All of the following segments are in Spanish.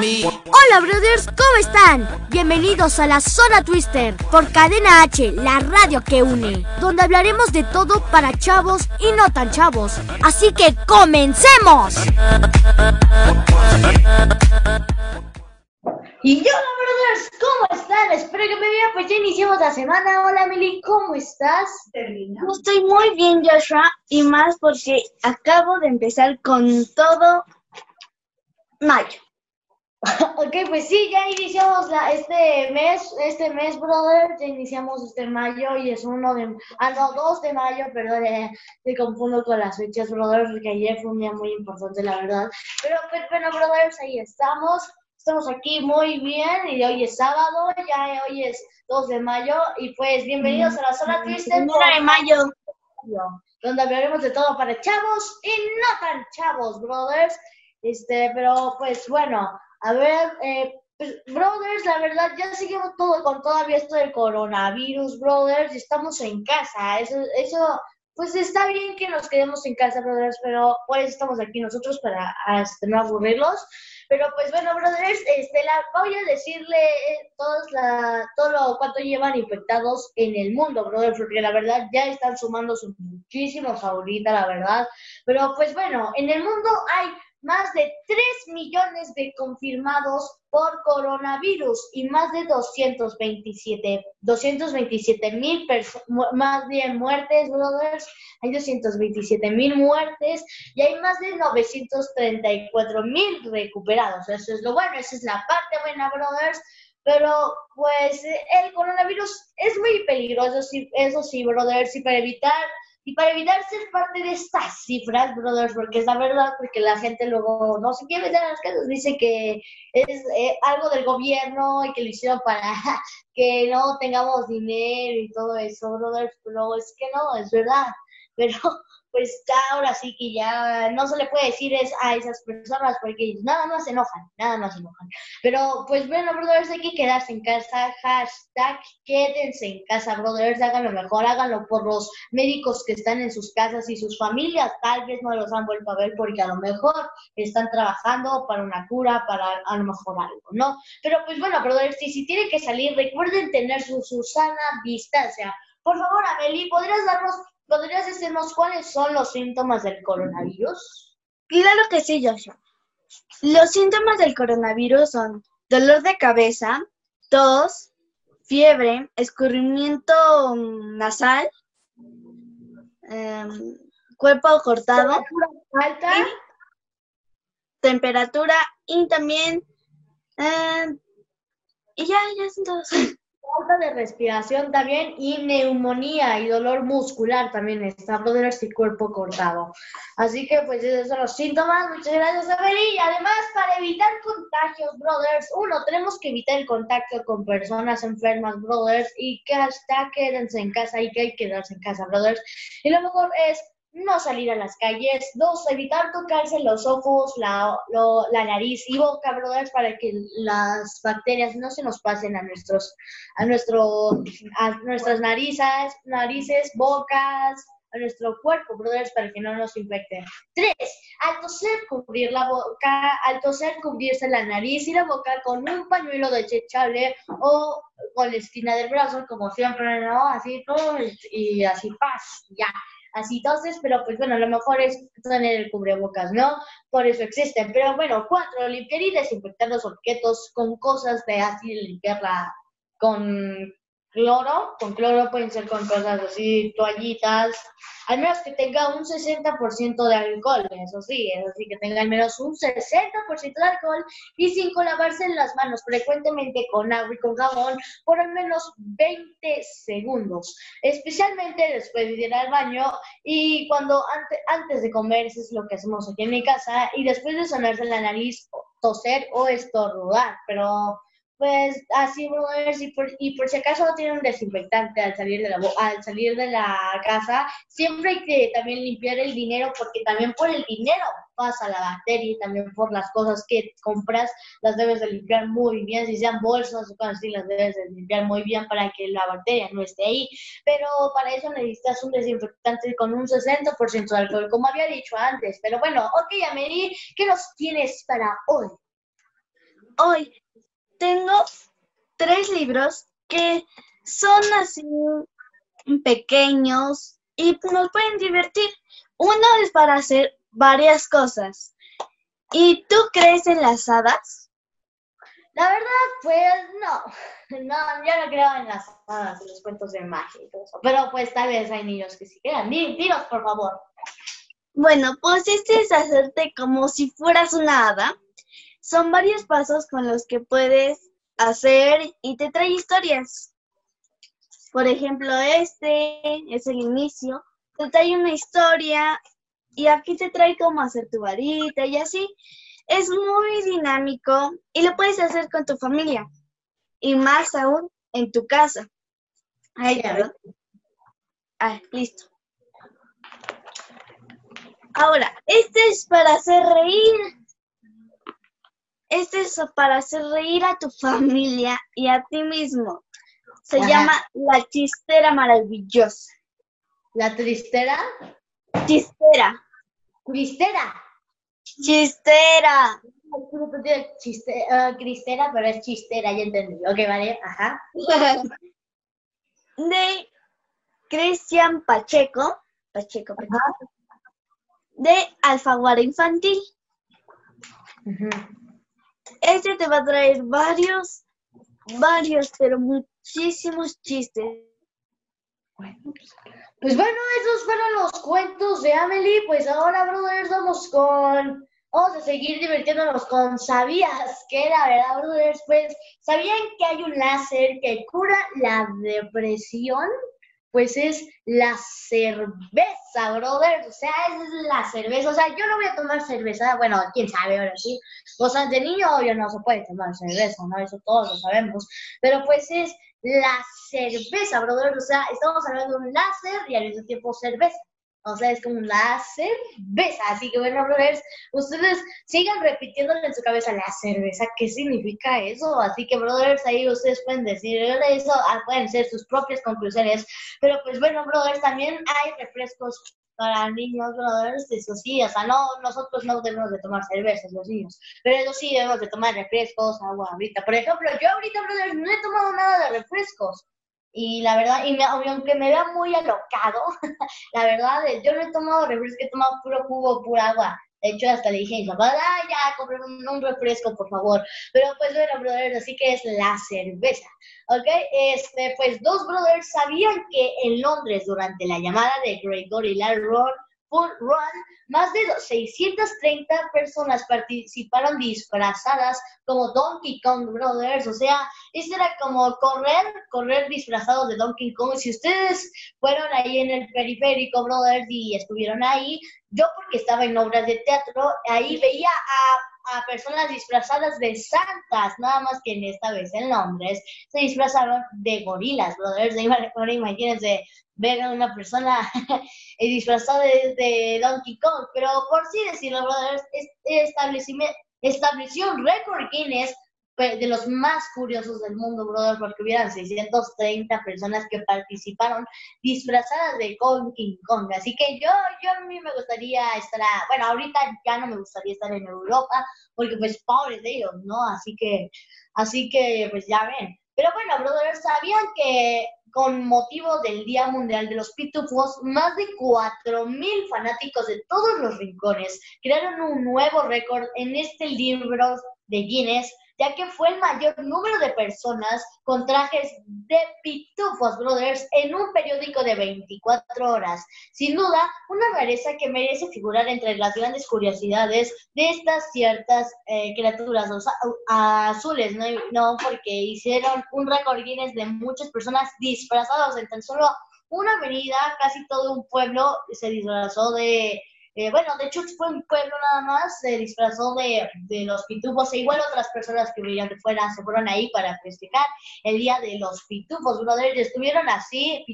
Hola brothers, ¿cómo están? Bienvenidos a la Zona Twister por Cadena H, la radio que une, donde hablaremos de todo para chavos y no tan chavos. Así que comencemos. Y yo, brothers, ¿cómo están? Espero que me vean, pues ya iniciamos la semana. Hola, Emily, ¿cómo estás? Yo estoy muy bien, Joshua, y más porque acabo de empezar con todo mayo. ok, pues sí, ya iniciamos la, este mes, este mes, brother, ya iniciamos este mayo y es uno de, ah, no, dos de mayo, perdón, eh, me confundo con las fechas, brother, porque ayer fue un día muy importante, la verdad. Pero, pues, bueno, brothers, ahí estamos. Estamos aquí muy bien y hoy es sábado, ya hoy es 2 de mayo y pues bienvenidos a la zona triste. de mayo. Donde hablaremos de todo para chavos y no tan chavos, brothers. Este, pero pues bueno, a ver, eh, pues, brothers, la verdad ya seguimos todo con todavía esto del coronavirus, brothers, y estamos en casa. Eso, eso, pues está bien que nos quedemos en casa, brothers, pero pues estamos aquí nosotros para este, no aburrirlos. Pero pues bueno, brothers, este, la, voy a decirle eh, todos la, todo lo cuánto llevan infectados en el mundo, brothers, porque la verdad ya están sumando muchísimos ahorita, la verdad. Pero pues bueno, en el mundo hay más de 3 millones de confirmados por coronavirus y más de 227 227 mil más bien muertes, brothers, hay 227 mil muertes y hay más de 934 mil recuperados. Eso es lo bueno, esa es la parte buena, brothers. Pero pues el coronavirus es muy peligroso, eso sí, brothers, y para evitar y para evitar ser parte de estas cifras, brothers, porque es la verdad, porque la gente luego no se quiere meter en las casas, dice que es eh, algo del gobierno y que lo hicieron para que no tengamos dinero y todo eso, brothers, pero es que no, es verdad. Pero pues ahora sí que ya no se le puede decir es a esas personas porque nada más se enojan, nada más se enojan. Pero pues bueno, brothers, hay que quedarse en casa, hashtag quédense en casa, brothers, háganlo mejor, háganlo por los médicos que están en sus casas y sus familias, tal vez no los han vuelto a ver porque a lo mejor están trabajando para una cura, para a lo mejor algo, ¿no? Pero pues bueno, brothers, si, si tienen que salir, recuerden tener su, su sana distancia. Por favor, Amelie, ¿podrías darnos ¿Podrías decirnos cuáles son los síntomas del coronavirus? Claro que sí, Joshua. Los síntomas del coronavirus son dolor de cabeza, tos, fiebre, escurrimiento nasal, em, cuerpo cortado, temperatura alta, temperatura y también em, y ya, ya son todos. Falta de respiración también y neumonía y dolor muscular también está, brothers, y cuerpo cortado. Así que pues esos son los síntomas. Muchas gracias, Abeli. Y además, para evitar contagios, brothers, uno, tenemos que evitar el contacto con personas enfermas, brothers, y que hasta quédense en casa y que hay que quedarse en casa, brothers. Y lo mejor es no salir a las calles, dos, evitar tocarse los ojos, la, la nariz y boca, brothers, para que las bacterias no se nos pasen a nuestros, a nuestro, a nuestras narices, narices, bocas, a nuestro cuerpo, brothers, para que no nos infecten. Tres, al toser cubrir la boca, al toser cubrirse la nariz y la boca con un pañuelo desechable o con la esquina del brazo, como siempre, ¿no? Así, y así, paz, ya así entonces, pero pues bueno, lo mejor es tener el cubrebocas, ¿no? Por eso existen. Pero bueno, cuatro, limpiar y desinfectar los objetos con cosas de así limpiarla con cloro, con cloro pueden ser con cosas así, toallitas, al menos que tenga un 60% de alcohol, eso sí, eso sí, que tenga al menos un 60% de alcohol y sin lavarse las manos frecuentemente con agua y con jabón por al menos 20 segundos, especialmente después de ir al baño y cuando antes, antes de comer, eso es lo que hacemos aquí en mi casa, y después de sonarse la nariz, toser o estornudar, pero pues así, brothers, y por, y por si acaso no tienen un desinfectante al salir de la al salir de la casa, siempre hay que también limpiar el dinero, porque también por el dinero pasa la bacteria y también por las cosas que compras las debes de limpiar muy bien, si sean bolsas o cosas así, las debes de limpiar muy bien para que la bacteria no esté ahí, pero para eso necesitas un desinfectante con un 60% de alcohol, como había dicho antes, pero bueno, ok, Ameri, ¿qué nos tienes para hoy? Hoy tengo tres libros que son así pequeños y nos pueden divertir. Uno es para hacer varias cosas. ¿Y tú crees en las hadas? La verdad, pues no. No, yo no creo en las hadas, en los cuentos de magia y todo eso. Pero pues tal vez hay niños que sí crean. Dinos, por favor. Bueno, pues este es hacerte como si fueras una hada. Son varios pasos con los que puedes hacer y te trae historias. Por ejemplo, este es el inicio. Te trae una historia y aquí te trae cómo hacer tu varita y así. Es muy dinámico y lo puedes hacer con tu familia y más aún en tu casa. Ahí, Ah, listo. Ahora, este es para hacer reír. Este es para hacer reír a tu familia y a ti mismo. Se llama La Chistera Maravillosa. ¿La Tristera? Chistera. Cristera. Chistera. Chiste, uh, cristera, pero es chistera, ya entendí. Ok, vale, ajá. De Cristian Pacheco. Pacheco, Pacheco. De Alfaguara Infantil. Este te va a traer varios, varios, pero muchísimos chistes. Pues, pues bueno, esos fueron los cuentos de Amelie. Pues ahora, brothers, vamos con. Vamos a seguir divirtiéndonos con ¿Sabías que la verdad, brothers? Pues, ¿sabían que hay un láser que cura la depresión? Pues es la cerveza, brothers. O sea, es la cerveza. O sea, yo no voy a tomar cerveza. Bueno, quién sabe ahora sí. Cosas de niño, obvio, no se puede tomar cerveza, ¿no? Eso todos lo sabemos. Pero pues es la cerveza, brother. O sea, estamos hablando de un láser y al mismo tiempo cerveza. O sea, es como la cerveza. Así que bueno, brothers, ustedes sigan repitiéndole en su cabeza la cerveza. ¿Qué significa eso? Así que, brothers, ahí ustedes pueden decir eso, ah, pueden ser sus propias conclusiones. Pero pues bueno, brothers, también hay refrescos para niños, brothers, eso sí, o sea, no, nosotros no debemos de tomar cervezas, los niños, pero eso sí debemos de tomar refrescos, agua ahorita. Por ejemplo, yo ahorita, brothers, no he tomado nada de refrescos. Y la verdad, y aunque me vea muy alocado, la verdad, yo no he tomado refrescos, he tomado puro jugo, pura agua. De hecho, hasta le dije a mi papá, ya, compré un, refresco, por favor. Pero pues bueno, brothers, así que es la cerveza. ¿Ok? Este, pues dos brothers sabían que en Londres, durante la llamada de Gregory Larron, Run, más de 630 personas participaron disfrazadas como Donkey Kong Brothers. O sea, esto era como correr, correr disfrazados de Donkey Kong. Si ustedes fueron ahí en el periférico Brothers y estuvieron ahí, yo porque estaba en obras de teatro, ahí veía a, a personas disfrazadas de santas, nada más que en esta vez en Londres, se disfrazaron de gorilas, brothers. Ahora imagínense ver a una persona disfrazada de, Donkey Kong, pero por sí decirlo, brothers, estableció un récord Guinness de los más curiosos del mundo, brother, porque hubieran 630 personas que participaron disfrazadas de Donkey Kong. Así que yo, yo a mí me gustaría estar, bueno, ahorita ya no me gustaría estar en Europa, porque pues pobres de ellos, ¿no? Así que, así que, pues ya ven. Pero bueno, brothers, ¿sabían que con motivo del Día Mundial de los Pitufos, más de 4.000 fanáticos de todos los rincones crearon un nuevo récord en este libro de Guinness ya que fue el mayor número de personas con trajes de Pitufos Brothers en un periódico de 24 horas. Sin duda, una rareza que merece figurar entre las grandes curiosidades de estas ciertas eh, criaturas azules, ¿no? ¿no? Porque hicieron un récord de muchas personas disfrazadas en tan solo una avenida, casi todo un pueblo se disfrazó de eh, bueno, de hecho fue un pueblo nada más, se disfrazó de, de, los pitufos e igual otras personas que venían de fuera se fueron ahí para festejar el día de los pitufos, brother, y estuvieron así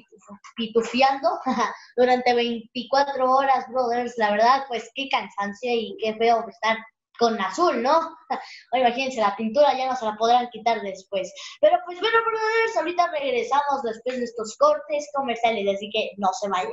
pitufiando durante 24 horas, brothers, la verdad, pues qué cansancio y qué feo estar con azul, ¿no? imagínense, la pintura ya no se la podrán quitar después. Pero pues bueno, brothers, ahorita regresamos después de estos cortes comerciales, así que no se vayan.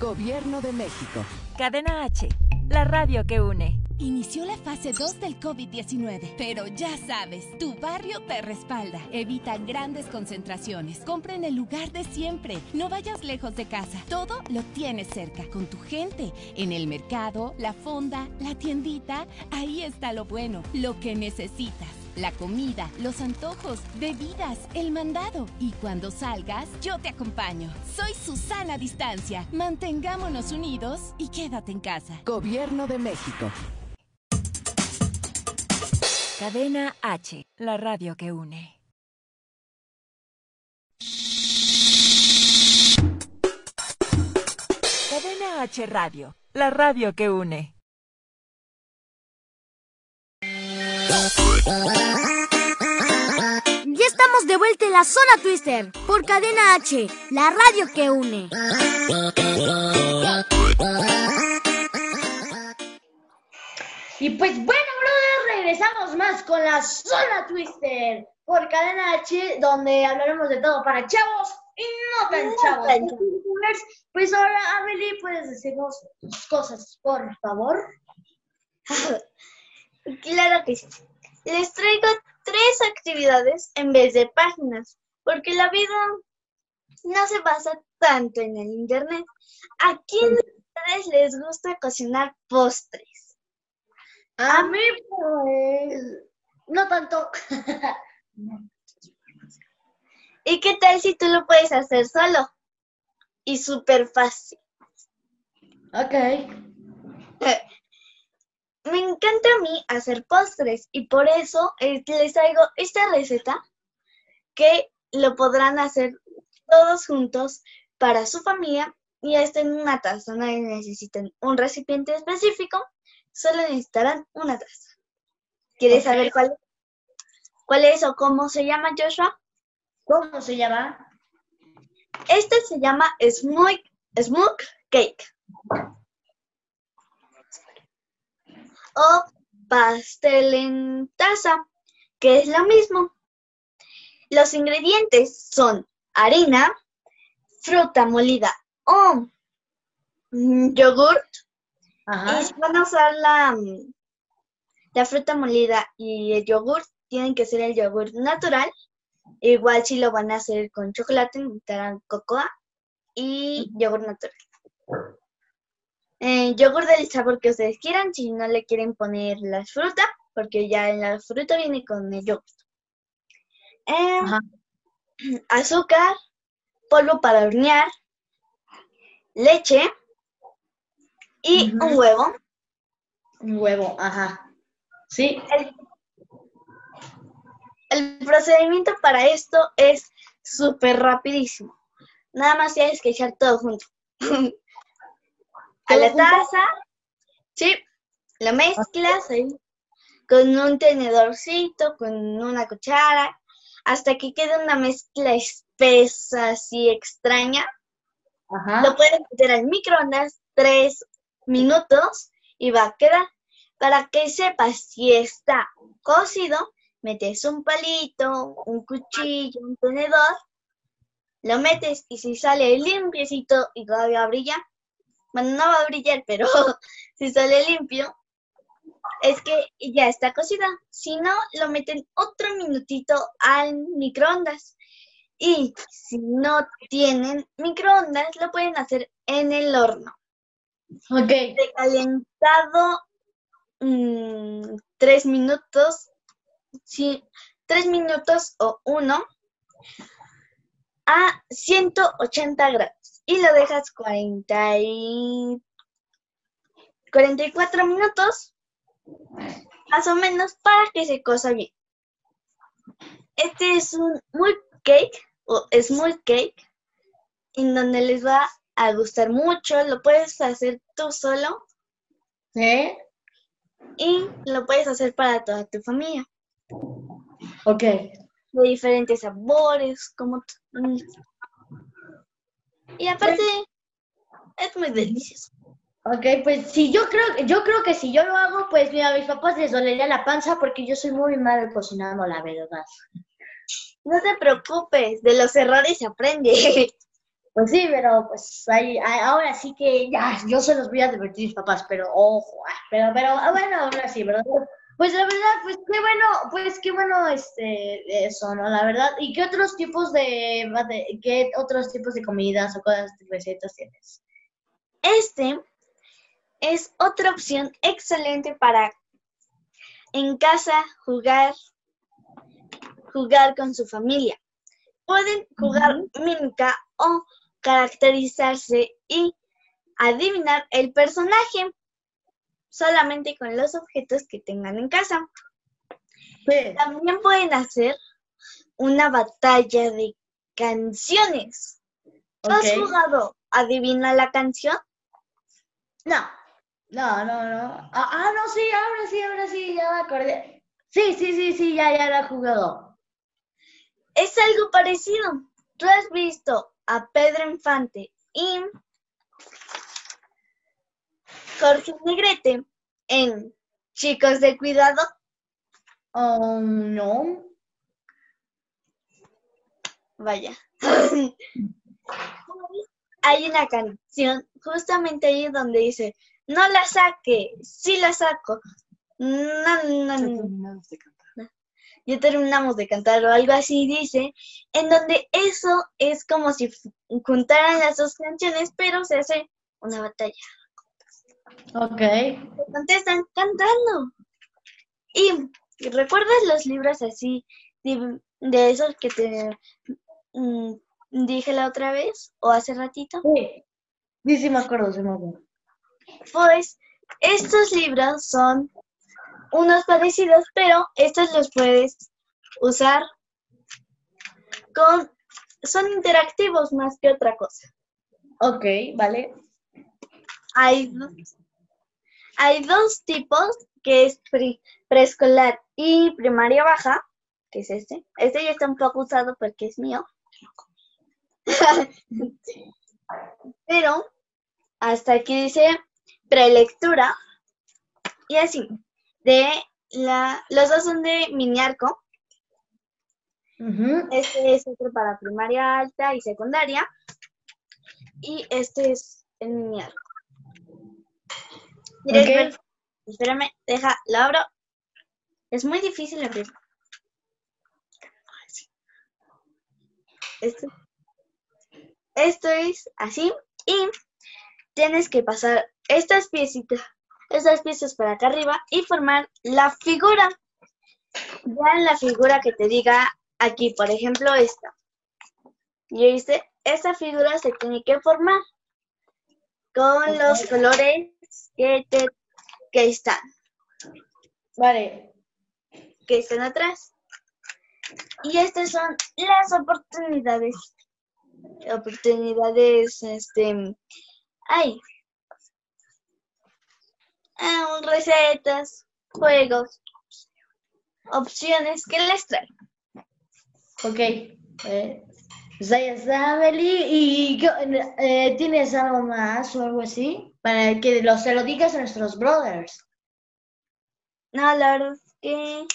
Gobierno de México. Cadena H, la radio que une. Inició la fase 2 del COVID-19, pero ya sabes, tu barrio te respalda. Evita grandes concentraciones. Compra en el lugar de siempre. No vayas lejos de casa. Todo lo tienes cerca, con tu gente. En el mercado, la fonda, la tiendita. Ahí está lo bueno, lo que necesitas la comida, los antojos, bebidas, el mandado. Y cuando salgas, yo te acompaño. Soy Susana Distancia. Mantengámonos unidos y quédate en casa. Gobierno de México. Cadena H, la radio que une. Cadena H Radio, la radio que une. Ya estamos de vuelta en la zona Twister por Cadena H, la radio que une. Y pues bueno, brothers, regresamos más con la zona Twister por Cadena H, donde hablaremos de todo para chavos y no tan chavos. Pues ahora, Amelie, puedes decirnos tus cosas, por favor. Claro que sí. Les traigo tres actividades en vez de páginas, porque la vida no se basa tanto en el internet. ¿A quién de ustedes les gusta cocinar postres? A mí, pues, no tanto. ¿Y qué tal si tú lo puedes hacer solo? Y súper fácil. Ok. Me encanta a mí hacer postres y por eso eh, les traigo esta receta que lo podrán hacer todos juntos para su familia y está en una taza. No necesitan un recipiente específico, solo necesitarán una taza. ¿Quieres saber cuál, cuál es o cómo se llama, Joshua? ¿Cómo se llama? Este se llama Smoke, smoke Cake. O pastel en taza, que es lo mismo. Los ingredientes son harina, fruta molida o yogurt. Y si van a usar la, la fruta molida y el yogurt, tienen que ser el yogurt natural. Igual si lo van a hacer con chocolate, necesitarán cocoa y yogur natural eh, yogur del sabor que ustedes quieran, si no le quieren poner la fruta, porque ya en la fruta viene con el yogur. Em, azúcar, polvo para hornear, leche y un huevo. Un huevo, ajá. Sí. El, el procedimiento para esto es súper rapidísimo. Nada más tienes que echar todo junto. a la taza, sí, lo mezclas ahí, con un tenedorcito, con una cuchara, hasta que quede una mezcla espesa, así extraña. Lo puedes meter al microondas tres minutos y va a quedar. Para que sepas si está cocido, metes un palito, un cuchillo, un tenedor, lo metes y si sale limpiecito y todavía brilla, bueno, no va a brillar, pero si sale limpio, es que ya está cocida. Si no, lo meten otro minutito al microondas. Y si no tienen microondas, lo pueden hacer en el horno. Ok. De calentado mm, tres minutos, sí, tres minutos o uno a 180 grados. Y lo dejas 40 y 44 minutos, más o menos, para que se cosa bien. Este es un muy cake o small cake en donde les va a gustar mucho. Lo puedes hacer tú solo. ¿Sí? Y lo puedes hacer para toda tu familia. Ok. De diferentes sabores, como... Y aparte, es muy delicioso. Ok, pues si yo creo, yo creo que si yo lo hago, pues mira, a mis papás les dolería la panza porque yo soy muy mal cocinando, la verdad. No te preocupes, de los errores se aprende. Pues sí, pero pues ahí, ahora sí que ya, yo se los voy a divertir mis papás, pero ojo, ah, pero, pero, ah, bueno, ahora sí, ¿verdad? Pues la verdad, pues qué bueno, pues qué bueno este eso, ¿no? La verdad. ¿Y qué otros tipos de, de qué otros tipos de comidas o cosas recetas tienes? Este es otra opción excelente para en casa jugar jugar con su familia. Pueden jugar mímica o caracterizarse y adivinar el personaje solamente con los objetos que tengan en casa. También pueden hacer una batalla de canciones. ¿Has jugado Adivina la canción? No, no, no, no. Ah, ah, no, sí, ahora sí, ahora sí, ya me acordé. Sí, sí, sí, sí, ya, ya lo he jugado. Es algo parecido. Tú has visto a Pedro Infante y Jorge Negrete en Chicos de Cuidado. Oh, no. Vaya. Hay una canción justamente ahí donde dice, no la saque, sí la saco. No, no, no ya terminamos de cantar o algo así dice, en donde eso es como si juntaran las dos canciones, pero se hace una batalla. Ok. Contestan cantando. Y ¿recuerdas los libros así de, esos que te mm, dije la otra vez o hace ratito? Sí, sí, sí me acuerdo, sí me acuerdo. Pues estos libros son unos parecidos, pero estos los puedes usar con... Son interactivos más que otra cosa. Ok, vale. Hay, hay dos tipos, que es preescolar y primaria baja, que es este. Este ya está un poco usado porque es mío. Pero hasta aquí dice prelectura y así de la, los dos son de Miniarco. Este es otro para primaria alta y secundaria. Y este es el Miniarco. Okay. Espérame, deja, lo abro. Es muy difícil abrirlo. Esto, esto es así. Y tienes que pasar estas piecitas esas piezas para acá arriba y formar la figura. Ya la figura que te diga aquí, por ejemplo, esta. Y dice, esta figura se tiene que formar con los colores que, te, que están. Vale. Que están atrás. Y estas son las oportunidades. Oportunidades, este... Ay, Ah, recetas, juegos, opciones que les traigo. Ok. Eh, pues ahí está, ¿Y eh, tienes algo más o algo así? Para que lo, se lo digas a nuestros brothers. No, la verdad es que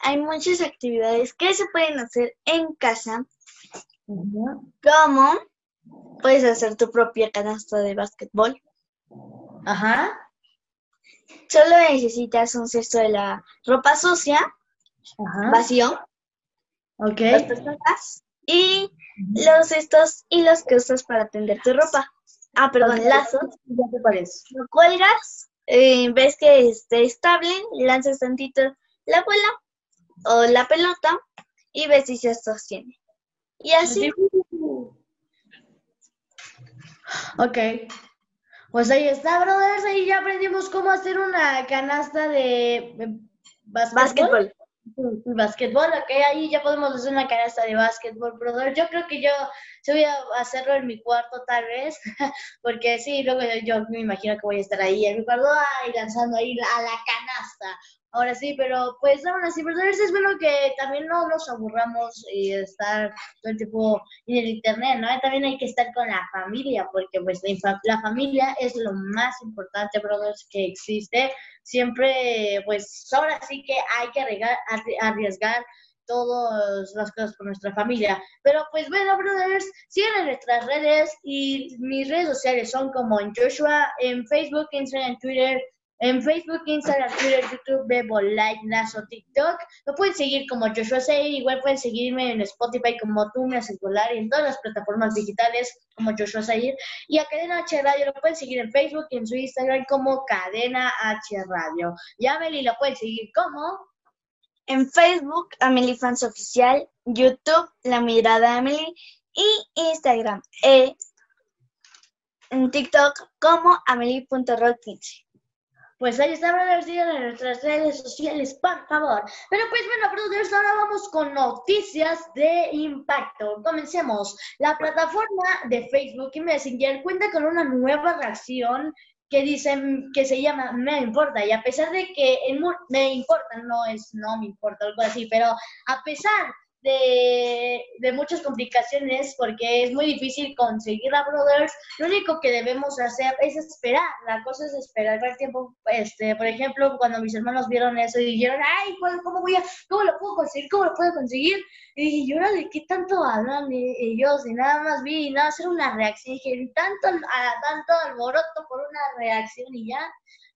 hay muchas actividades que se pueden hacer en casa, como puedes hacer tu propia canasta de básquetbol. Ajá. Solo necesitas un cesto de la ropa sucia, Ajá. vacío, Ok. dos personas, y los cestos y los que usas para tender tu ropa. Ah, perdón, lazos. Ya te parece. Lo cuelgas, eh, ves que esté estable, lanzas tantito la bola o la pelota y ves si se sostiene. Y así, Ok. Pues ahí está, brothers. Ahí ya aprendimos cómo hacer una canasta de eh, básquetbol. Básquetbol. Básquetbol, ok, ahí ya podemos hacer una canasta de básquetbol, brother. Yo creo que yo sí voy a hacerlo en mi cuarto tal vez, porque sí, luego yo me imagino que voy a estar ahí en mi cuarto, ay, lanzando ahí a la canasta. Ahora sí, pero pues aún así, brothers, es bueno que también no nos aburramos y estar todo el tiempo en el internet, ¿no? También hay que estar con la familia, porque pues la, la familia es lo más importante, brothers, que existe. Siempre, pues ahora sí que hay que arriesgar, arri- arriesgar todas las cosas por nuestra familia. Pero pues bueno, brothers, sigan en nuestras redes y mis redes sociales son como en Joshua, en Facebook, Instagram, Twitter, en Facebook, Instagram, Twitter, YouTube, Bebo, Like, Lazo, TikTok. Me pueden seguir como Joshua Say, igual pueden seguirme en Spotify como haces volar y en todas las plataformas digitales como Joshua Sayir. Y a Cadena H Radio lo pueden seguir en Facebook y en su Instagram como Cadena H Radio. Y a Meli lo pueden seguir como En Facebook, Amelie Fans Oficial, YouTube, La Mirada Amelie y Instagram, eh, en TikTok como amelie.roll15. Pues ahí está, sigan en nuestras redes sociales, por favor. Pero pues bueno, brothers, ahora vamos con noticias de impacto. Comencemos. La plataforma de Facebook y Messenger cuenta con una nueva reacción que dicen que se llama Me importa. Y a pesar de que mu- me importa, no es no me importa, algo así, pero a pesar de, de muchas complicaciones, porque es muy difícil conseguirla, brothers, lo único que debemos hacer es esperar. La cosa es esperar el tiempo. Este, por ejemplo, cuando mis hermanos vieron eso y dijeron, ay, ¿cuál- ¿cómo voy a, cómo lo puedo conseguir? ¿Cómo lo puedo conseguir? Y dije, ¿y ahora de qué tanto hablan ellos? Y nada más vi, y nada, hacer una reacción. Dije, tanto, a, tanto alboroto por una reacción y ya.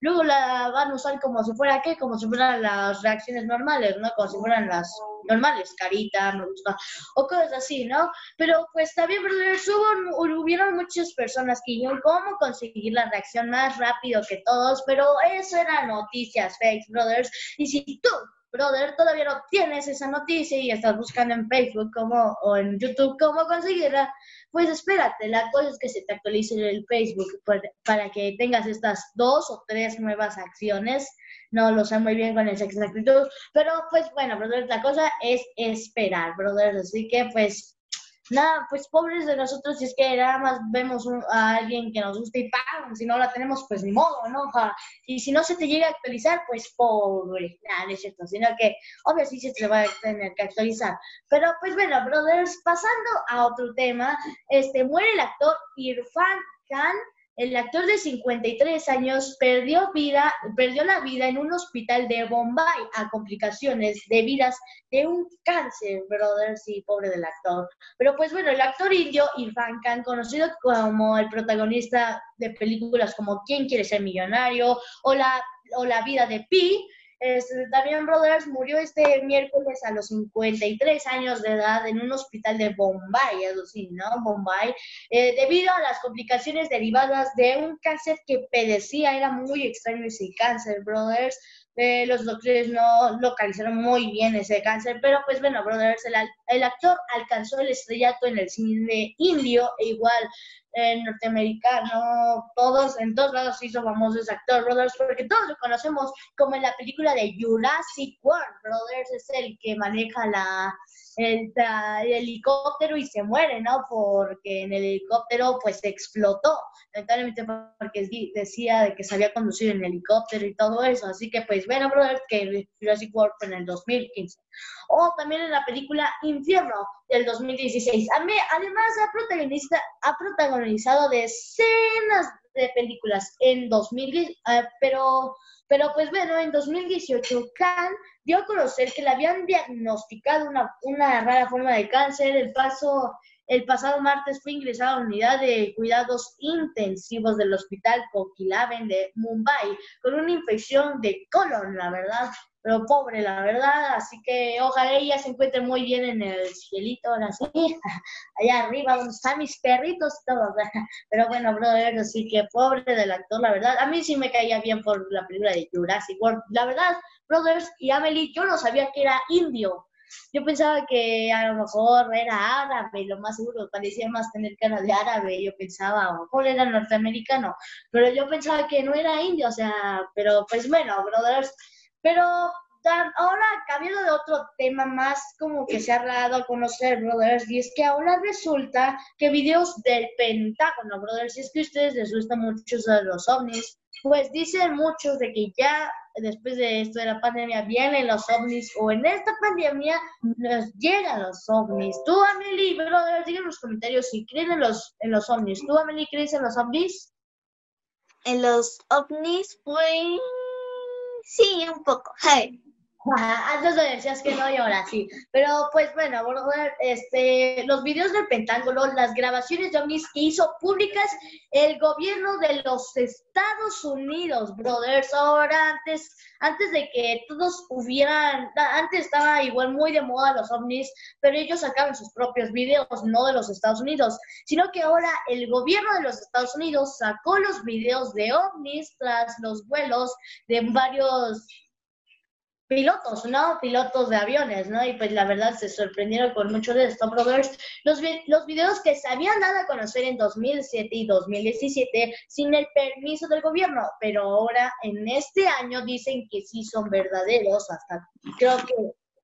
Luego la van a usar como si fuera, ¿qué? Como si fueran las reacciones normales, ¿no? Como si fueran las normales, carita, me gusta, o cosas así, ¿no? Pero pues también, brothers, hubo, hubieron muchas personas que dijeron cómo conseguir la reacción más rápido que todos, pero eso eran noticias fake, brothers. Y si tú, brother, todavía no tienes esa noticia y estás buscando en Facebook como, o en YouTube cómo conseguirla, pues espérate, la cosa es que se te actualice el Facebook para, que tengas estas dos o tres nuevas acciones. No lo sé muy bien con esa exactitud, pero pues bueno, brothers, la cosa es esperar, brothers. Así que pues nada, pues pobres de nosotros si es que nada más vemos un- a alguien que nos gusta y ¡pam! Si no la tenemos, pues ni modo, ¿no? Y si no se te llega a actualizar, pues pobre, nada, no es cierto, sino que obvio sí se te va a tener que actualizar. Pero pues bueno, brothers, pasando a otro tema, este muere el actor Irfan Khan. El actor de 53 años perdió vida, perdió la vida en un hospital de Bombay a complicaciones debidas de un cáncer, brothers, y pobre del actor. Pero pues bueno, el actor indio Irfan Khan, conocido como el protagonista de películas como ¿Quién quiere ser millonario? o La, o la vida de Pi, este, también Brothers murió este miércoles a los 53 años de edad en un hospital de Bombay, eso ¿no? Bombay, eh, debido a las complicaciones derivadas de un cáncer que padecía, era muy extraño ese cáncer, Brothers. Eh, los doctores no localizaron muy bien ese cáncer, pero pues bueno, brothers, el, el actor alcanzó el estrellato en el cine indio e igual en norteamericano, todos, en todos lados se hizo famoso ese actor, brothers, porque todos lo conocemos como en la película de Jurassic World, brothers, es el que maneja la, el, el helicóptero y se muere, ¿no? Porque en el helicóptero pues explotó, lamentablemente porque decía de que sabía conducir en helicóptero y todo eso, así que pues bueno, brother, que Jurassic World en el 2015. O también en la película Infierno del 2016. Además, ha, protagonista, ha protagonizado decenas de películas en 2010, eh, pero, pero pues bueno, en 2018 Khan dio a conocer que le habían diagnosticado una, una rara forma de cáncer, el paso el pasado martes fue ingresado a la unidad de cuidados intensivos del hospital Kokilaben de Mumbai con una infección de colon, la verdad. Pero pobre, la verdad. Así que ojalá ella se encuentre muy bien en el cielito, allá arriba donde están mis perritos y todo. Pero bueno, brother, así que pobre del actor, la verdad. A mí sí me caía bien por la película de Jurassic World. La verdad, brothers y Amelie, yo no sabía que era indio. Yo pensaba que a lo mejor era árabe, lo más seguro, parecía más tener cara de árabe, yo pensaba, a lo mejor era norteamericano, pero yo pensaba que no era indio, o sea, pero pues bueno, brothers, pero ahora cambiando de otro tema más como que se ha dado a conocer, brothers, y es que ahora resulta que videos del Pentágono, brothers, si es que a ustedes les gustan mucho de los ovnis, pues dicen muchos de que ya después de esto de la pandemia vienen los ovnis o en esta pandemia nos llegan los ovnis. Tú, Amelie, brother, digan en los comentarios si creen en los, en los ovnis. ¿Tú, Amelie, crees en los ovnis? En los ovnis, pues sí, un poco. Antes me decías que no y ahora sí. Pero pues bueno, este, los videos del Pentágono, las grabaciones de ovnis que hizo públicas el gobierno de los Estados Unidos, brothers. Ahora antes, antes de que todos hubieran, antes estaba igual muy de moda los ovnis, pero ellos sacaban sus propios videos, no de los Estados Unidos, sino que ahora el gobierno de los Estados Unidos sacó los videos de ovnis tras los vuelos de varios pilotos, ¿no? Pilotos de aviones, ¿no? Y pues la verdad se sorprendieron con mucho de esto, brothers. Los, los videos que se habían dado a conocer en 2007 y 2017 sin el permiso del gobierno, pero ahora en este año dicen que sí son verdaderos, hasta creo que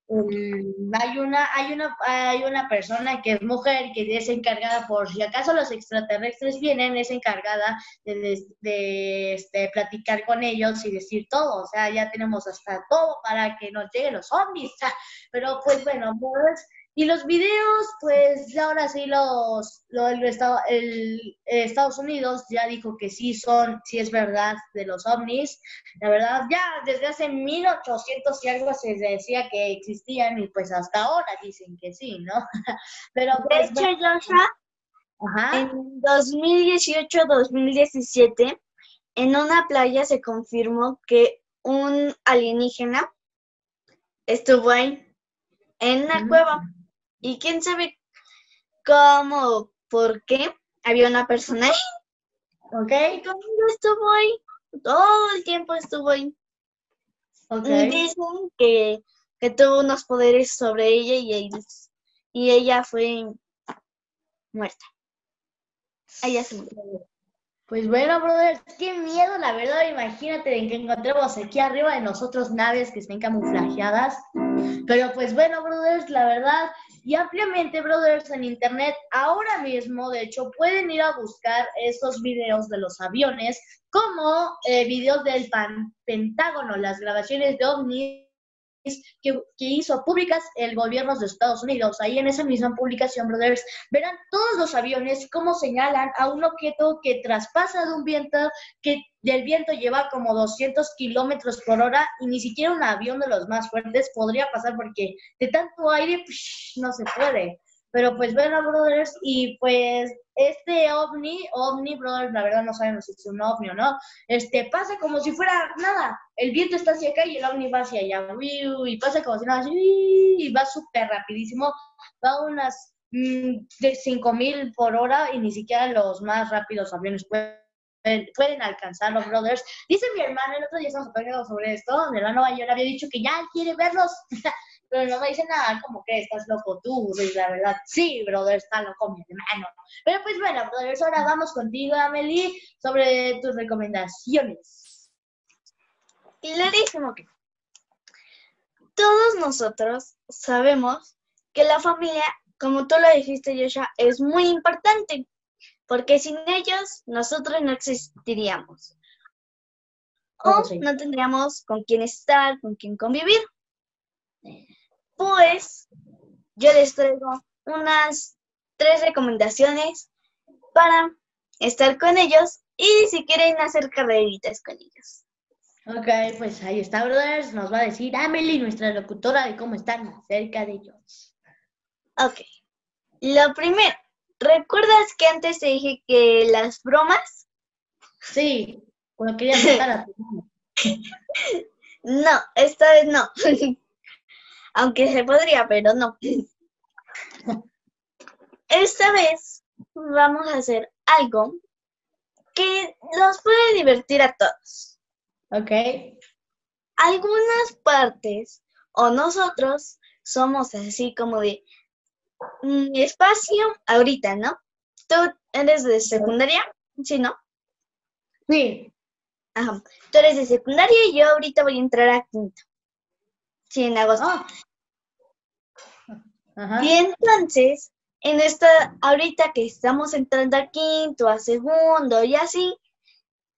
Um, hay una hay una hay una persona que es mujer que es encargada por si acaso los extraterrestres vienen es encargada de, de, este, platicar con ellos y decir todo o sea ya tenemos hasta todo para que nos lleguen los ovnis pero pues bueno pues y los videos, pues ahora sí los, el, el, Estados Unidos ya dijo que sí son, sí es verdad de los ovnis. La verdad, ya desde hace 1800 y algo se decía que existían y pues hasta ahora dicen que sí, ¿no? Pero pues, de hecho, en 2018-2017, en una playa se confirmó que un alienígena estuvo ahí en una cueva y quién sabe cómo, por qué había una persona ahí. Ok. Conmigo estuvo ahí. Todo el tiempo estuvo ahí. Okay. Y dicen que, que, tuvo unos poderes sobre ella y, y ella fue muerta. Ella se murió. Pues bueno, brother, qué miedo, la verdad. Imagínate de que encontremos aquí arriba de nosotros naves que estén camuflajeadas. Pero pues bueno, brothers, la verdad, y ampliamente, brothers, en internet. Ahora mismo, de hecho, pueden ir a buscar esos videos de los aviones como eh, videos del Pentágono, las grabaciones de ovnis que, hizo públicas el gobierno de Estados Unidos. Ahí en esa misma publicación, brothers, verán todos los aviones cómo señalan a un objeto que traspasa de un viento que del viento lleva como 200 kilómetros por hora y ni siquiera un avión de los más fuertes podría pasar porque de tanto aire no se puede. Pero pues bueno, brothers, y pues este ovni, ovni, brothers, la verdad no sabemos si es un ovni o no, este, pasa como si fuera nada. El viento está hacia acá y el ovni va hacia allá, y pasa como si nada, y va súper rapidísimo, va a unas mm, de 5000 por hora y ni siquiera los más rápidos aviones pueden pueden alcanzarlo, brothers. Dice mi hermana, el otro día estamos hablando sobre esto, mi hermano ayer había dicho que ya quiere verlos. pero no me dice nada como que estás loco tú, y la verdad, sí, brother, está loco mi hermano. Pero pues bueno, brothers, ahora vamos contigo, Amelie, sobre tus recomendaciones. Clarísimo que todos nosotros sabemos que la familia, como tú lo dijiste, Yosha, es muy importante, porque sin ellos nosotros no existiríamos. o no tendríamos con quién estar, con quién convivir. Pues yo les traigo unas tres recomendaciones para estar con ellos y si quieren hacer carreritas con ellos. Ok, pues ahí está, brothers. Nos va a decir Amelie, nuestra locutora, de cómo están acerca de ellos. Ok. Lo primero, ¿recuerdas que antes te dije que las bromas? Sí, cuando quería matar a tu No, esta vez no. Aunque se podría, pero no. Esta vez vamos a hacer algo que nos puede divertir a todos. Ok. Algunas partes o nosotros somos así como de mm, espacio ahorita, ¿no? ¿Tú eres de secundaria? Sí, ¿no? Sí. Ajá. Tú eres de secundaria y yo ahorita voy a entrar a quinto. Sí, en agosto. Ajá. Y entonces, en esta, ahorita que estamos entrando a quinto, a segundo y así,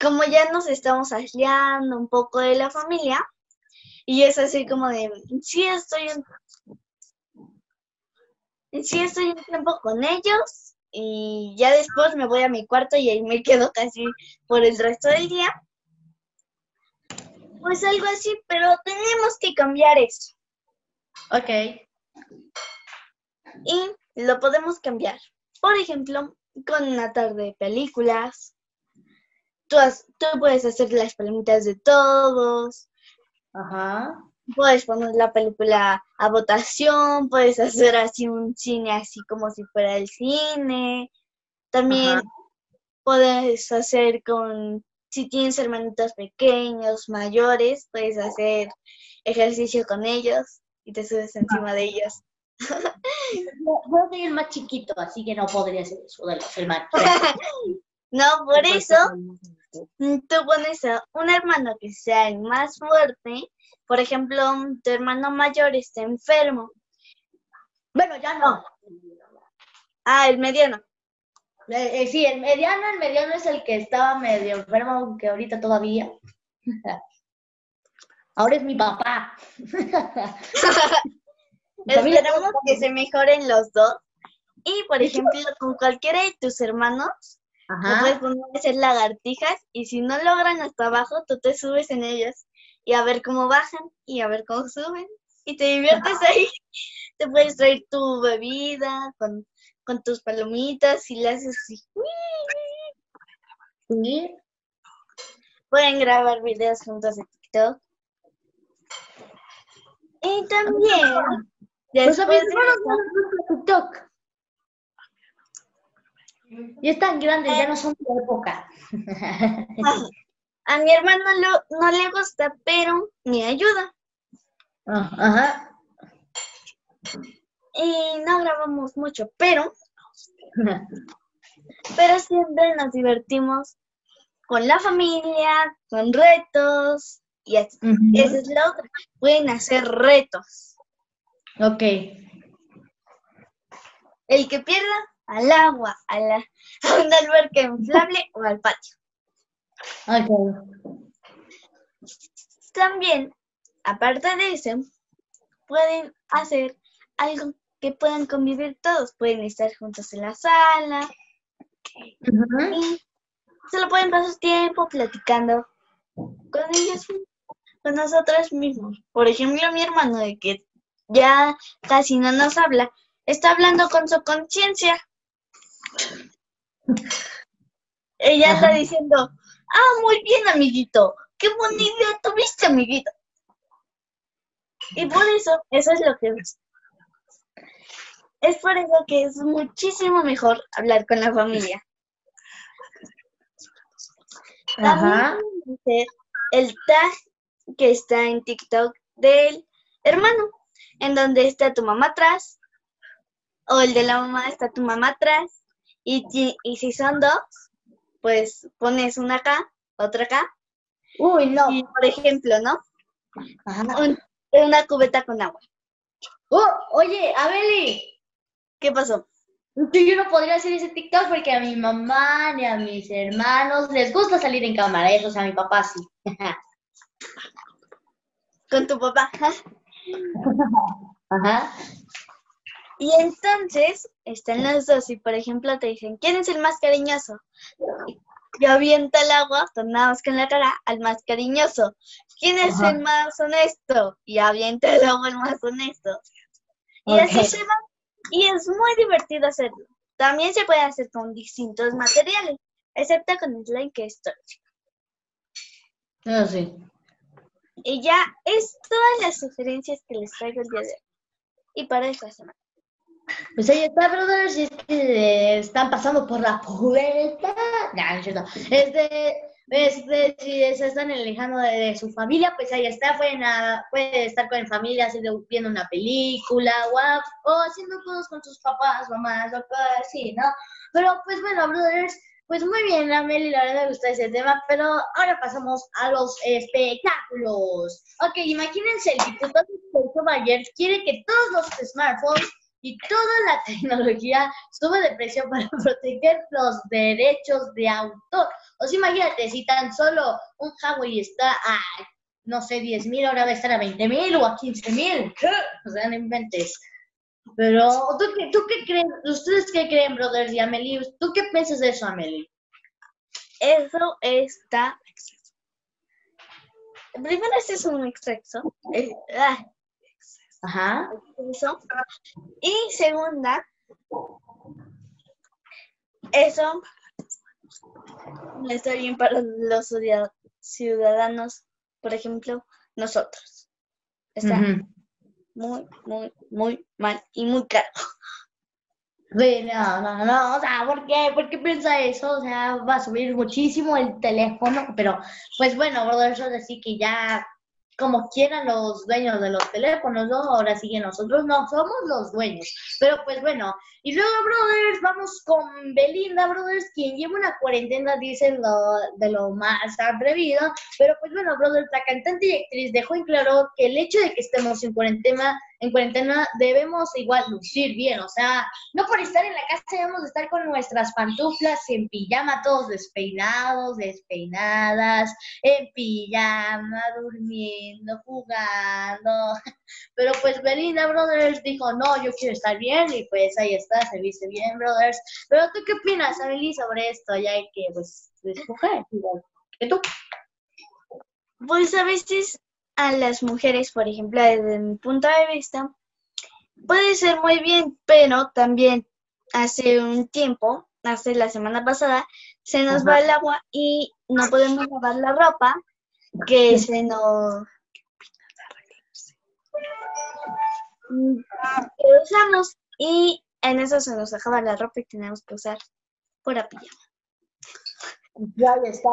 como ya nos estamos aislando un poco de la familia, y es así como de, sí estoy en, sí estoy un tiempo con ellos, y ya después me voy a mi cuarto y ahí me quedo casi por el resto del día. Pues algo así, pero tenemos que cambiar eso. Ok. y lo podemos cambiar. Por ejemplo, con una tarde de películas. Tú, has- tú puedes hacer las palomitas de todos. Ajá. Puedes poner la película a votación. Puedes hacer así un cine así como si fuera el cine. También Ajá. puedes hacer con, si tienes hermanitos pequeños, mayores, puedes hacer ejercicio con ellos y te subes encima de ellos. Yo yo soy el más chiquito, así que no podría hacer eso de los hermanos. No, por eso tú pones a un hermano que sea el más fuerte. Por ejemplo, tu hermano mayor está enfermo. Bueno, ya no. Ah, el mediano. Eh, eh, sí, el mediano, el mediano es el que estaba medio enfermo, aunque ahorita todavía. Ahora es mi papá. También Esperamos que se mejoren los dos. Y, por ejemplo, con cualquiera de tus hermanos, le puedes Ajá. poner a hacer lagartijas y si no logran hasta abajo, tú te subes en ellas y a ver cómo bajan y a ver cómo suben. Y te diviertes ahí. Te puedes traer tu bebida con, con tus palomitas y le haces así. Sí. Pueden grabar videos juntos en TikTok. Y también, Pues después de TikTok. Y están grandes, ya no son de época. a mi hermano lo- no le gusta, pero me ayuda. Ah, Ajá. Y no grabamos mucho, pero, pero siempre nos divertimos con la familia, con retos, y así. Esa es la otra. Pueden hacer retos. Ok. El que pierda, al agua, a, la, a una alberca inflable o al patio. Ok. También, aparte de eso, pueden hacer algo que puedan convivir todos. Pueden estar juntos en la sala Ujú. y solo pueden pasar tiempo platicando con ellos, con nosotros mismos. Por ejemplo, mi hermano, de que ya casi no nos habla, está hablando con su conciencia. Ella Ajá. diciendo, ah, muy bien, amiguito, qué buena idea tuviste, amiguito. Y por eso, eso es lo que es. Por eso que es muchísimo mejor hablar con la familia. Ajá. También el tag que está en TikTok del hermano, en donde está tu mamá atrás, o el de la mamá está tu mamá atrás, y, si son dos, pues pones una acá, otra acá, Uy, no. y por ejemplo, ¿no? Ajá. Un- una cubeta con agua. Oh, oye, Abeli. ¿Qué pasó? Yo no podría hacer ese TikTok porque a mi mamá ni a mis hermanos les gusta salir en cámara, eso, o sea, a mi papá sí. con tu papá. Ajá. Y entonces están los dos y por ejemplo te dicen, ¿quién es el más cariñoso? Y avienta el agua, tornamos con la cara al más cariñoso. ¿Quién es Ajá. el más honesto? Y avienta el agua al más honesto. Y así se va. Y es muy divertido hacerlo. También se puede hacer con distintos materiales, excepto con slime que es tóxico. No, sí. Y ya es todas las sugerencias que les traigo el día de hoy. Y para esta semana. Pues ahí está, brothers, es que eh, están pasando por la pubertad. Nah, no es cierto. Este, este, si se están alejando de, de su familia, pues ahí está, pueden, ah, pueden estar con familia, haciendo- viendo una película, o, o haciendo cosas con sus papás, mamás, o cosas así, ¿no? Pero pues bueno, brothers, pues muy bien, a la verdad me gusta ese tema, pero ahora pasamos a los espectáculos. Ok, imagínense, el diputado Sergio Mayer quiere que todos los smartphones y toda la tecnología sube de precio para proteger los derechos de autor. O sea, imagínate, si tan solo un Huawei está a, no sé, 10 mil, ahora va a estar a 20 mil o a 15 mil. O sea, no inventes. Pero, ¿tú qué, ¿tú qué creen? ¿Ustedes qué creen, brothers y Amelie? ¿Tú qué piensas de eso, Amelie? Eso está. Primero, este es un exceso. eh, ah, Ajá. exceso. Y segunda, eso no está bien para los ciudad- ciudadanos, por ejemplo, nosotros. Está muy, muy, muy mal y muy caro. No, no, no, o sea, ¿por qué? ¿Por qué piensa eso? O sea, va a subir muchísimo el teléfono, pero pues bueno, brothers, ahora sí que ya como quieran los dueños de los teléfonos, ¿no? Ahora sí que nosotros no somos los dueños, pero pues bueno, y luego, brothers, vamos con Belinda, brothers, quien lleva una cuarentena, dicen, lo, de lo más atrevido, pero pues bueno, brothers, la cantante y actriz dejó en claro que el hecho de que estemos en cuarentena, en cuarentena debemos igual lucir bien, o sea, no por estar en la casa debemos de estar con nuestras pantuflas en pijama, todos despeinados, despeinadas, en pijama, durmiendo, jugando. Pero pues Belinda Brothers dijo, no, yo quiero estar bien y pues ahí está, se viste bien, Brothers. Pero tú qué opinas, Amelie, sobre esto? Ya que pues escoger, igual que tú. Pues a veces a las mujeres, por ejemplo, desde mi punto de vista, puede ser muy bien, pero también hace un tiempo, hace la semana pasada, se nos Ajá. va el agua y no podemos lavar la ropa que se nos Mm, que usamos y en eso se nos acaba la ropa y tenemos que usar pura pijama. Ya está,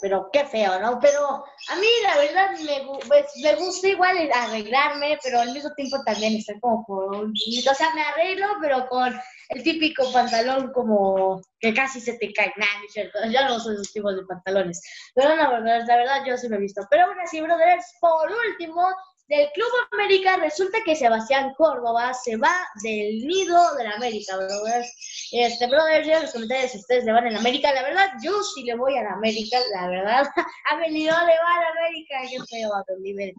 pero qué feo, ¿no? Pero a mí la verdad me, pues, me gusta igual arreglarme, pero al mismo tiempo también estar como con. O sea, me arreglo, pero con el típico pantalón como que casi se te cae. Nah, no es cierto. Yo no soy esos tipos de pantalones. Pero no, brothers, la verdad yo sí lo he visto. Pero aún así, brothers, por último, del Club América resulta que Sebastián Córdoba se va del nido de la América, brothers. Este, brothers, ya en los comentarios si ustedes le van a la América. La verdad, yo sí le voy a la América, la verdad. A venido le va a la América, qué feo a nivel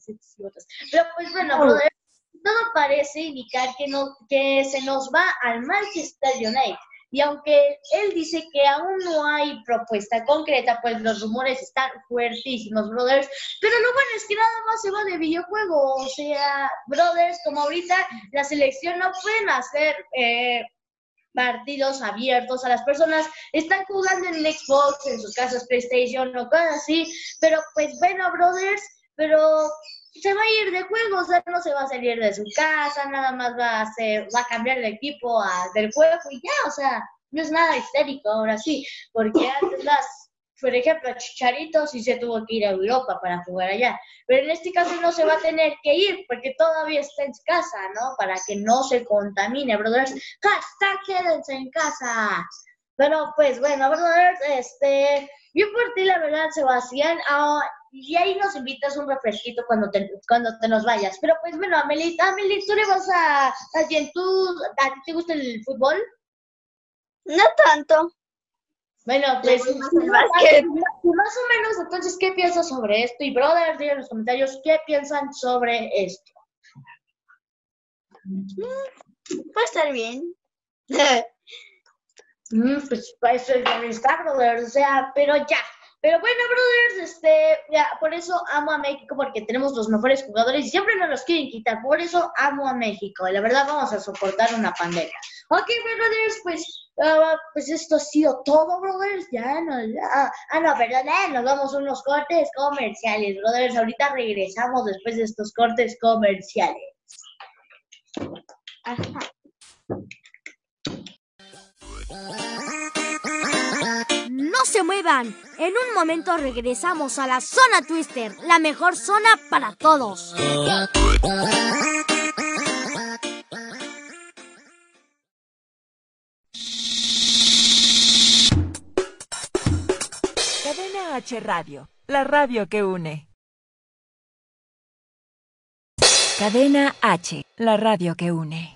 Pero pues bueno, brothers, todo parece indicar que, no, que se nos va al Manchester United. Y aunque él dice que aún no hay propuesta concreta, pues los rumores están fuertísimos, brothers. Pero lo bueno es que nada más se va de videojuego. O sea, brothers, como ahorita la selección no pueden hacer eh, partidos abiertos a las personas. Están jugando en Xbox, en sus casas PlayStation o cosas así. Pero pues bueno, brothers, pero se va a ir de juego, o sea, no se va a salir de su casa, nada más va a hacer, va a cambiar de equipo a, del juego y ya, o sea, no es nada histérico ahora sí, porque antes las, por ejemplo, Chicharito sí se tuvo que ir a Europa para jugar allá, pero en este caso no se va a tener que ir porque todavía está en casa, ¿no? Para que no se contamine, brothers. Hashtag quédense en casa. Pero pues bueno, brothers, este, yo por ti la verdad, Sebastián, ah, y ahí nos invitas un refresquito cuando te, cuando te nos vayas. Pero pues bueno, Amelie, Amelie, tú le vas a, a quien tú, ¿a ti te gusta el fútbol? No tanto. Bueno, pues más, o menos, entonces, ¿qué piensas sobre esto? Y brothers, digan en los comentarios qué piensan sobre esto. Mm, puede estar bien. Mm, pues eso está, brothers, o sea, pero ya. Pero bueno, brothers, este, ya, por eso amo a México, porque tenemos los mejores jugadores y siempre nos los quieren quitar. Por eso amo a México. Y la verdad, vamos a soportar una pandemia. Ok, brothers, pues, uh, pues esto ha sido todo, brothers. Ya no, ya. Ah, no, perdón, eh, nos vamos a unos cortes comerciales, brothers. Ahorita regresamos después de estos cortes comerciales. Ajá. No se muevan. En un momento regresamos a la zona Twister, la mejor zona para todos. Cadena H Radio, la radio que une. Cadena H, la radio que une.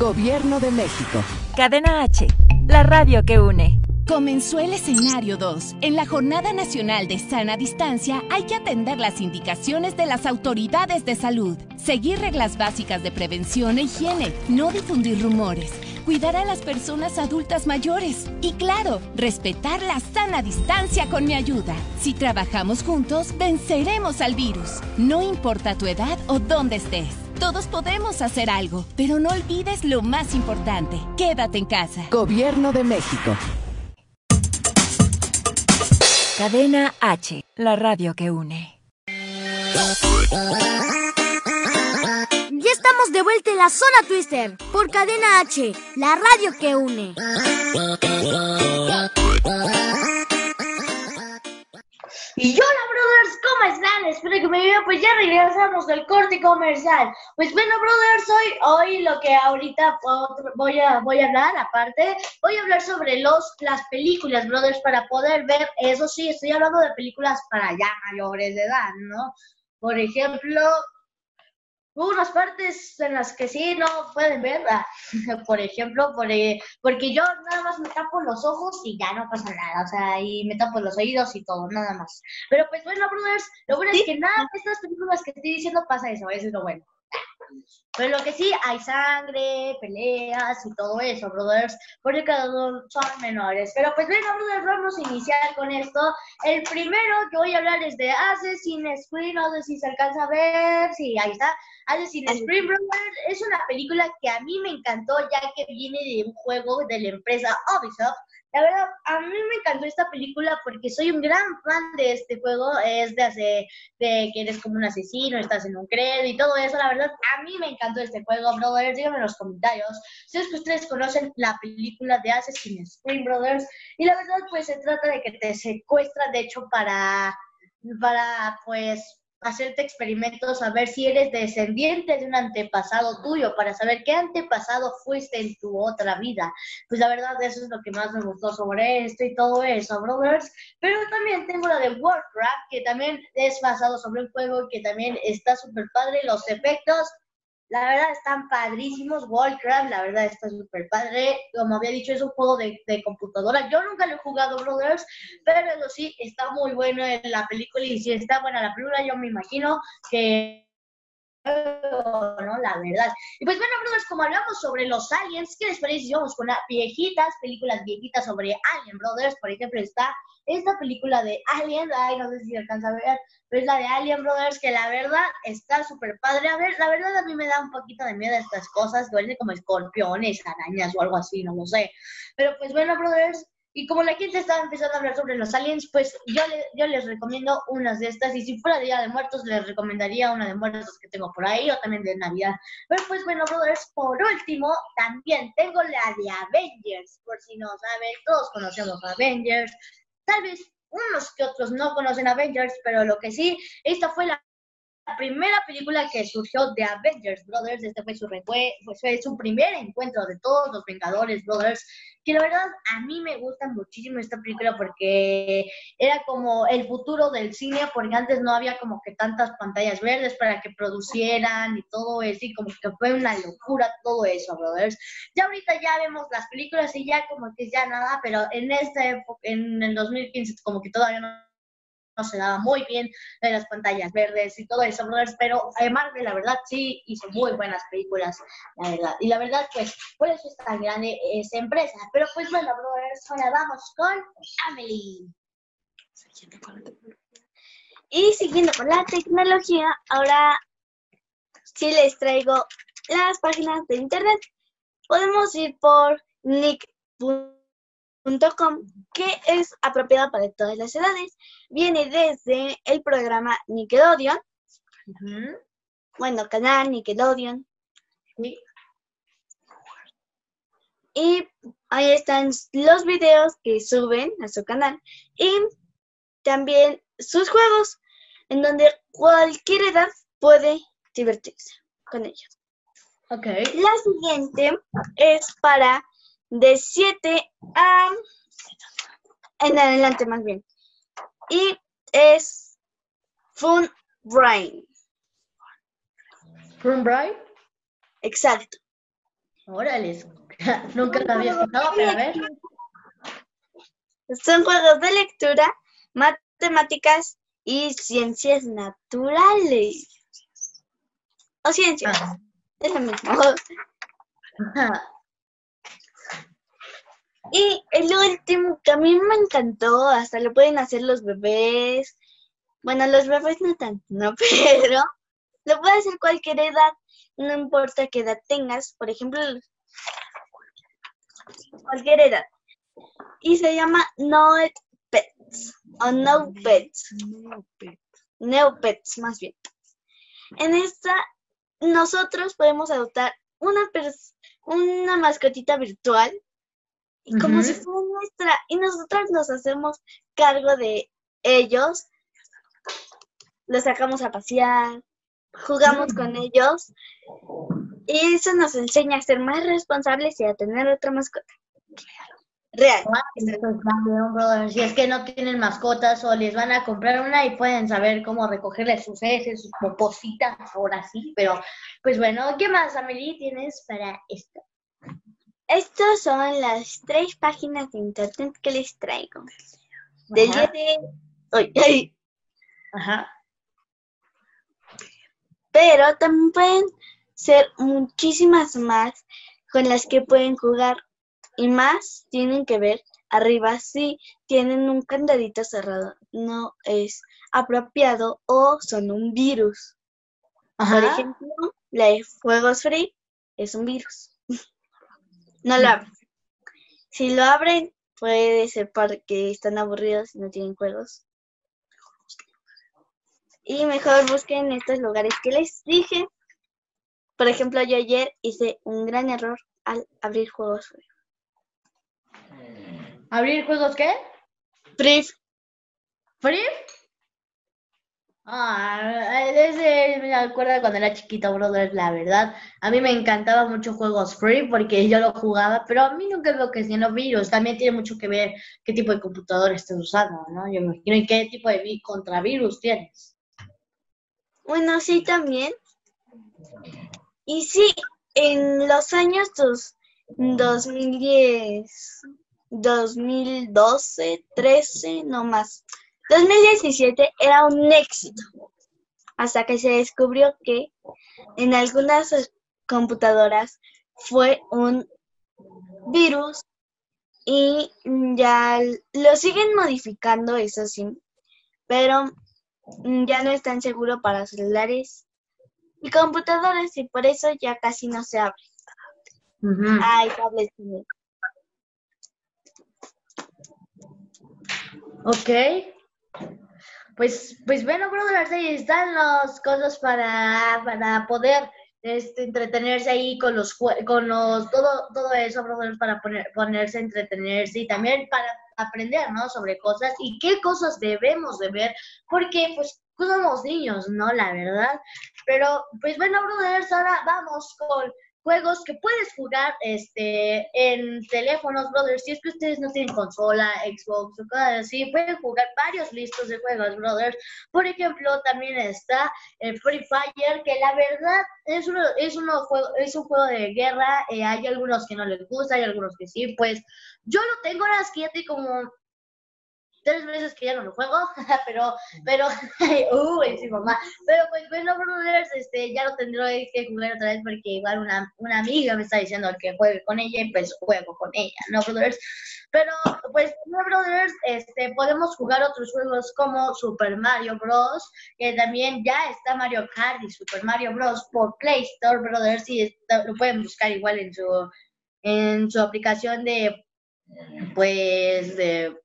Gobierno de México. Cadena H, la radio que une. Comenzó el escenario 2. En la Jornada Nacional de Sana Distancia hay que atender las indicaciones de las autoridades de salud, seguir reglas básicas de prevención e higiene, no difundir rumores, cuidar a las personas adultas mayores y claro, respetar la sana distancia con mi ayuda. Si trabajamos juntos, venceremos al virus. No importa tu edad o dónde estés. Todos podemos hacer algo, pero no olvides lo más importante. Quédate en casa. Gobierno de México. Cadena H, la radio que une. Ya estamos de vuelta en la zona Twister por Cadena H, la radio que une. Y hola, brothers, ¿cómo están? Espero que me vean. Pues ya regresamos del corte comercial. Pues bueno, brothers, hoy, hoy lo que ahorita voy a, voy a hablar, aparte, voy a hablar sobre los, las películas, brothers, para poder ver. Eso sí, estoy hablando de películas para ya mayores de edad, ¿no? Por ejemplo, unas partes en las que sí no pueden ver, por ejemplo, por, eh, porque yo nada más me tapo los ojos y ya no pasa nada, o sea, y me tapo los oídos y todo, nada más. Pero pues bueno, brothers, lo bueno es que nada de estas películas que estoy diciendo pasa eso, eso es lo bueno. Pero lo que sí, hay sangre, peleas y todo eso, brothers, porque cada uno son menores. Pero pues bueno, brothers, vamos a iniciar con esto. El primero que voy a hablar es de Assassin's Creed, no sé si se alcanza a ver, sí, ahí está. Assassin's Creed, brothers, es una película que a mí me encantó ya que viene de un juego de la empresa Ubisoft la verdad, a mí me encantó esta película porque soy un gran fan de este juego. Es de hace, de que eres como un asesino, estás en un credo y todo eso. La verdad, a mí me encantó este juego, brothers. Díganme en los comentarios si es que ustedes conocen la película de Assassin's Creed Brothers. Y la verdad, pues se trata de que te secuestran, de hecho, para, para pues hacerte experimentos a ver si eres descendiente de un antepasado tuyo, para saber qué antepasado fuiste en tu otra vida. Pues la verdad, eso es lo que más me gustó sobre esto y todo eso, brothers. Pero también tengo la de Warcraft, que también es basado sobre un juego que también está súper padre, los efectos la verdad están padrísimos. Warcraft, la verdad está súper padre. Como había dicho, es un juego de, computadora. Yo nunca lo he jugado, Brothers, pero eso sí, está muy bueno en la película. Y si está buena la película, yo me imagino que ¿no? La verdad. Y pues bueno, brothers, como hablamos sobre los aliens, ¿qué les parece si vamos con las viejitas, películas viejitas sobre Alien Brothers? Por ejemplo, está esta película de Alien, ay, no sé si alcanza a ver, pero es la de Alien Brothers, que la verdad está súper padre. A ver, la verdad a mí me da un poquito de miedo estas cosas, duelen como escorpiones, arañas o algo así, no lo sé. Pero pues bueno, Brothers, y como la gente estaba empezando a hablar sobre los aliens, pues yo, yo les recomiendo unas de estas. Y si fuera Día de Muertos, les recomendaría una de muertos que tengo por ahí o también de Navidad. Pero pues bueno, brothers, por último, también tengo la de Avengers. Por si no saben, todos conocemos Avengers. Tal vez unos que otros no conocen Avengers, pero lo que sí, esta fue la primera película que surgió de Avengers Brothers. Este fue su, fue su primer encuentro de todos los Vengadores Brothers. Que la verdad a mí me gusta muchísimo esta película porque era como el futuro del cine, porque antes no había como que tantas pantallas verdes para que producieran y todo eso, y como que fue una locura todo eso, brothers. Ya ahorita ya vemos las películas y ya como que ya nada, pero en época, en el 2015, como que todavía no se daba muy bien de las pantallas verdes y todo eso, brothers, pero eh, Marvel, la verdad, sí hizo muy buenas películas, la verdad. Y la verdad, pues, por eso es tan grande esa empresa. Pero pues bueno, brothers, ahora vamos con Amelie. Y siguiendo con la tecnología, ahora sí les traigo las páginas de internet. Podemos ir por nick.com que es apropiado para todas las edades. Viene desde el programa Nickelodeon. Bueno, canal Nickelodeon. Y ahí están los videos que suben a su canal. Y también sus juegos, en donde cualquier edad puede divertirse con ellos. Okay. La siguiente es para de 7 a en adelante más bien. Y es Fun Brain. ¿Fun Brain? Exacto. Órale, nunca lo había escuchado, pero a ver. Son juegos de lectura, matemáticas y ciencias naturales. O ciencias. Ah. Es lo mismo. Y el último que a mí me encantó, hasta lo pueden hacer los bebés. Bueno, los bebés no tanto, ¿no? Pero lo puede hacer cualquier edad, no importa qué edad tengas. Por ejemplo, cualquier edad. Y se llama No Pets o No Pets. No Pets, más bien. En esta, nosotros podemos adoptar una, una mascotita virtual y como si fuera nuestra, y nosotros nos hacemos cargo de ellos, los sacamos a pasear, jugamos con ellos, y eso nos enseña a ser más responsables y a tener otra mascota. Real. Si es que no tienen mascotas o les van a comprar una y pueden saber cómo recogerle sus heces, sus popositas, ahora sí. Pero, pues bueno, ¿qué más, Amelie, tienes para esto? Estas son las tres páginas de internet que les traigo. Del día de hoy. Ajá. Pero también pueden ser muchísimas más con las que pueden jugar. Y más tienen que ver arriba si tienen un candadito cerrado. No es apropiado o son un virus. Por ejemplo, la de Juegos Free es un virus. No lo abren. Si lo abren, puede ser porque están aburridos y no tienen juegos. Y mejor busquen estos lugares que les dije. Por ejemplo, yo ayer hice un gran error al abrir juegos. ¿Abrir juegos qué? Free. ¿Free? Ah, ese me acuerdo cuando era chiquita, brother, la verdad. A mí me encantaba mucho juegos free porque yo lo jugaba, pero a mí nunca que siendo virus. También tiene mucho que ver qué tipo de computador estés usando, ¿no? Yo me imagino y qué tipo de contravirus tienes. Bueno, sí, también. Y sí, en los años dos, 2010, 2012, 13, no más 2017 era un éxito, hasta que se descubrió que en algunas computadoras fue un virus y ya lo siguen modificando, eso sí, pero ya no es tan seguro para celulares y computadoras y por eso ya casi no se abre. Ay, Ok. Pues, pues bueno, brothers, ahí están las cosas para, para poder este, entretenerse ahí con los con los todo todo eso brothers para poner, ponerse entretenerse y también para aprender, ¿no? Sobre cosas y qué cosas debemos de ver, porque pues somos niños, ¿no? La verdad. Pero pues bueno, brothers, ahora vamos con juegos que puedes jugar este en teléfonos, brothers. Si es que ustedes no tienen consola, Xbox o cosas así, pueden jugar varios listos de juegos, brothers. Por ejemplo, también está el Free Fire, que la verdad es uno, es uno es un juego de guerra. Eh, hay algunos que no les gusta, hay algunos que sí. Pues yo lo tengo ahora es como tres meses que ya no lo juego, pero, pero, uy, sí, mamá, pero pues bueno, brothers, este, ya lo tendré que jugar otra vez porque igual una, una amiga me está diciendo que juegue con ella y pues juego con ella, ¿no, brothers? Pero, pues, no, brothers, este, podemos jugar otros juegos como Super Mario Bros, que también ya está Mario Kart y Super Mario Bros por Play Store, brothers, y lo pueden buscar igual en su, en su aplicación de, pues, de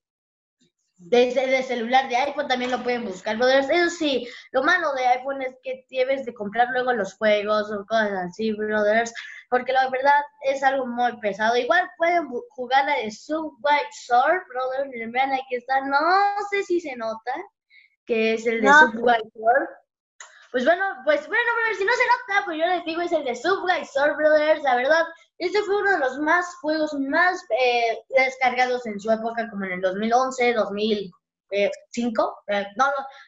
desde el celular de iPhone también lo pueden buscar, brothers. Eso sí, lo malo de iPhone es que debes de comprar luego los juegos o cosas así, brothers, porque la verdad es algo muy pesado. Igual pueden jugar la de Subway Surf, brothers. Vean, aquí está. No sé si se nota que es el de Subway Surf. Pues bueno, pues bueno, brothers, si no se nota, pues yo les digo, es el de Subway Surf, brothers. La verdad, este fue uno de los más juegos más eh, descargados en su época, como en el 2011, 2005. Eh, no,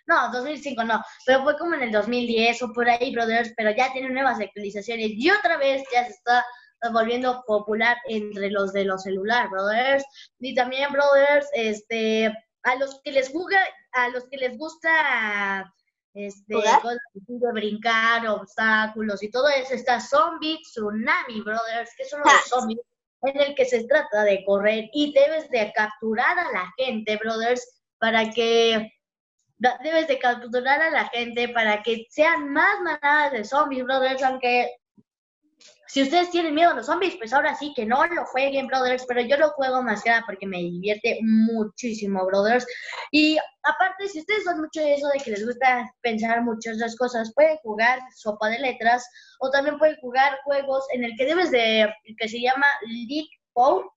no, 2005 no, pero fue como en el 2010 o por ahí, brothers, pero ya tiene nuevas actualizaciones y otra vez ya se está volviendo popular entre los de los celulares, brothers. Y también, brothers, este, a los que les juega, a los que les gusta este, cosas de brincar, obstáculos y todo eso. Está Zombie Tsunami, brothers, que es uno de los zombies en el que se trata de correr y debes de capturar a la gente, brothers, para que debes de capturar a la gente para que sean más manadas de zombies, brothers, aunque si ustedes tienen miedo a los zombies, pues ahora sí que no lo jueguen, brothers, pero yo lo juego más que nada porque me divierte muchísimo, brothers. Y aparte, si ustedes son mucho de eso de que les gusta pensar muchas las cosas, pueden jugar sopa de letras o también pueden jugar juegos en el que debes de, que se llama League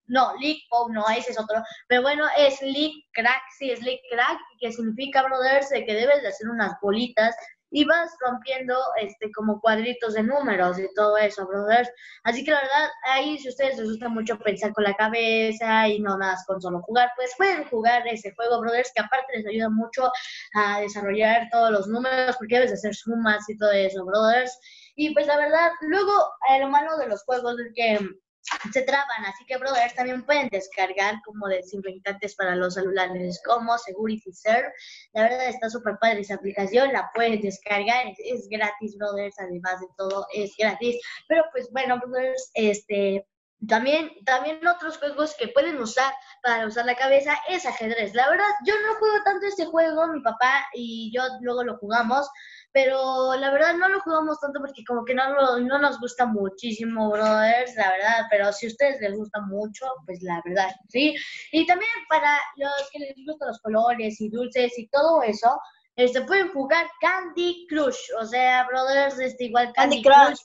no, League Pow, no, ese es otro, pero bueno, es League Crack, sí, es League Crack, que significa, brothers, de que debes de hacer unas bolitas y vas rompiendo este como cuadritos de números y todo eso, brothers. Así que la verdad, ahí si ustedes les gusta mucho pensar con la cabeza y no nada con solo jugar, pues pueden jugar ese juego, brothers, que aparte les ayuda mucho a desarrollar todos los números, porque debes hacer sumas y todo eso, brothers. Y pues la verdad, luego eh, lo malo de los juegos es que se traban, así que brothers también pueden descargar como desinfectantes para los celulares como Security Serve. La verdad está súper padre esa aplicación, la pueden descargar, es, gratis brothers, además de todo es gratis. Pero pues bueno brothers, este también, también otros juegos que pueden usar para usar la cabeza es ajedrez. La verdad, yo no juego tanto este juego, mi papá y yo luego lo jugamos, pero la verdad no lo jugamos tanto porque como que no, no nos gusta muchísimo, brothers, la verdad, pero si a ustedes les gusta mucho, pues la verdad, sí. Y también para los que les gustan los colores y dulces y todo eso, este, pueden jugar Candy Crush, o sea, brothers, este, igual Candy, Crush.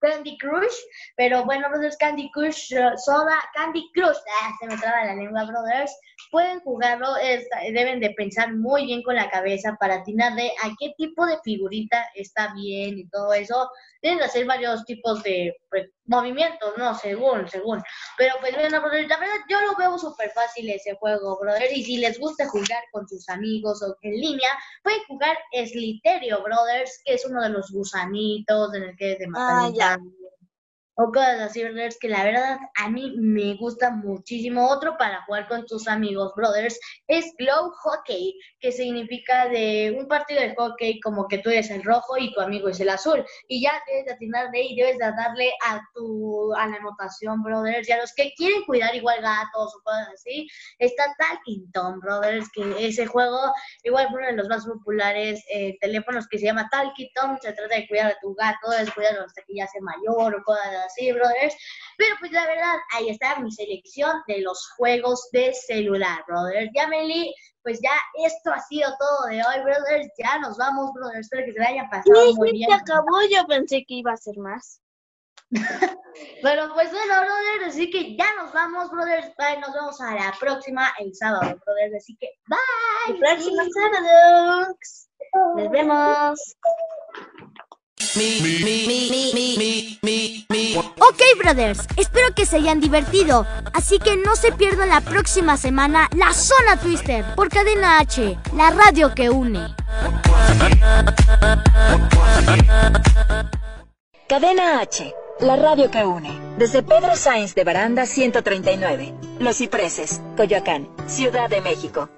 Candy Crush, pero bueno, brothers, Candy Crush, soda, Candy Crush, ah, se me traba la lengua, brothers, pueden jugarlo, deben de pensar muy bien con la cabeza para atinarle a qué tipo de figurita está bien y todo eso. Deben de hacer varios tipos de movimientos, ¿no? Según, según. Pero pues bueno, brother, la verdad yo lo veo súper fácil ese juego, brother. Y si les gusta jugar con sus amigos o en línea, pueden jugar Sliterio, brothers, que es uno de los gusanitos en el que es de matar ah, o cosas así, brothers, que la verdad a mí me gusta muchísimo. Otro para jugar con tus amigos, brothers, es Glow Hockey, que significa de un partido de hockey como que tú eres el rojo y tu amigo es el azul. Y ya debes de atinarle y debes de darle a tu a la anotación, brothers. Y a los que quieren cuidar igual gatos o cosas así, está Talking Tom, brothers, que ese juego, igual uno de los más populares eh, teléfonos que se llama Talking Tom, se trata de cuidar a tu gato, es cuidarlo hasta que ya sea mayor o cosas así así, brothers. Pero pues la verdad, ahí está mi selección de los juegos de celular, brothers. Ya, Meli, pues ya esto ha sido todo de hoy, brothers. Ya nos vamos, brothers. Espero que se vayan pasando muy bien. se acabó, yo pensé que iba a ser más. Pero pues bueno, brothers, así que ya nos vamos, brothers. Bye, nos vemos a la próxima el sábado, brothers. Así que bye. El próximo sábado. Nos vemos. Ok, brothers, espero que se hayan divertido. Así que no se pierdan la próxima semana la Zona Twister por Cadena H, la radio que une. Cadena H, la radio que une. Desde Pedro Sainz de Baranda 139, Los Cipreses, Coyoacán, Ciudad de México.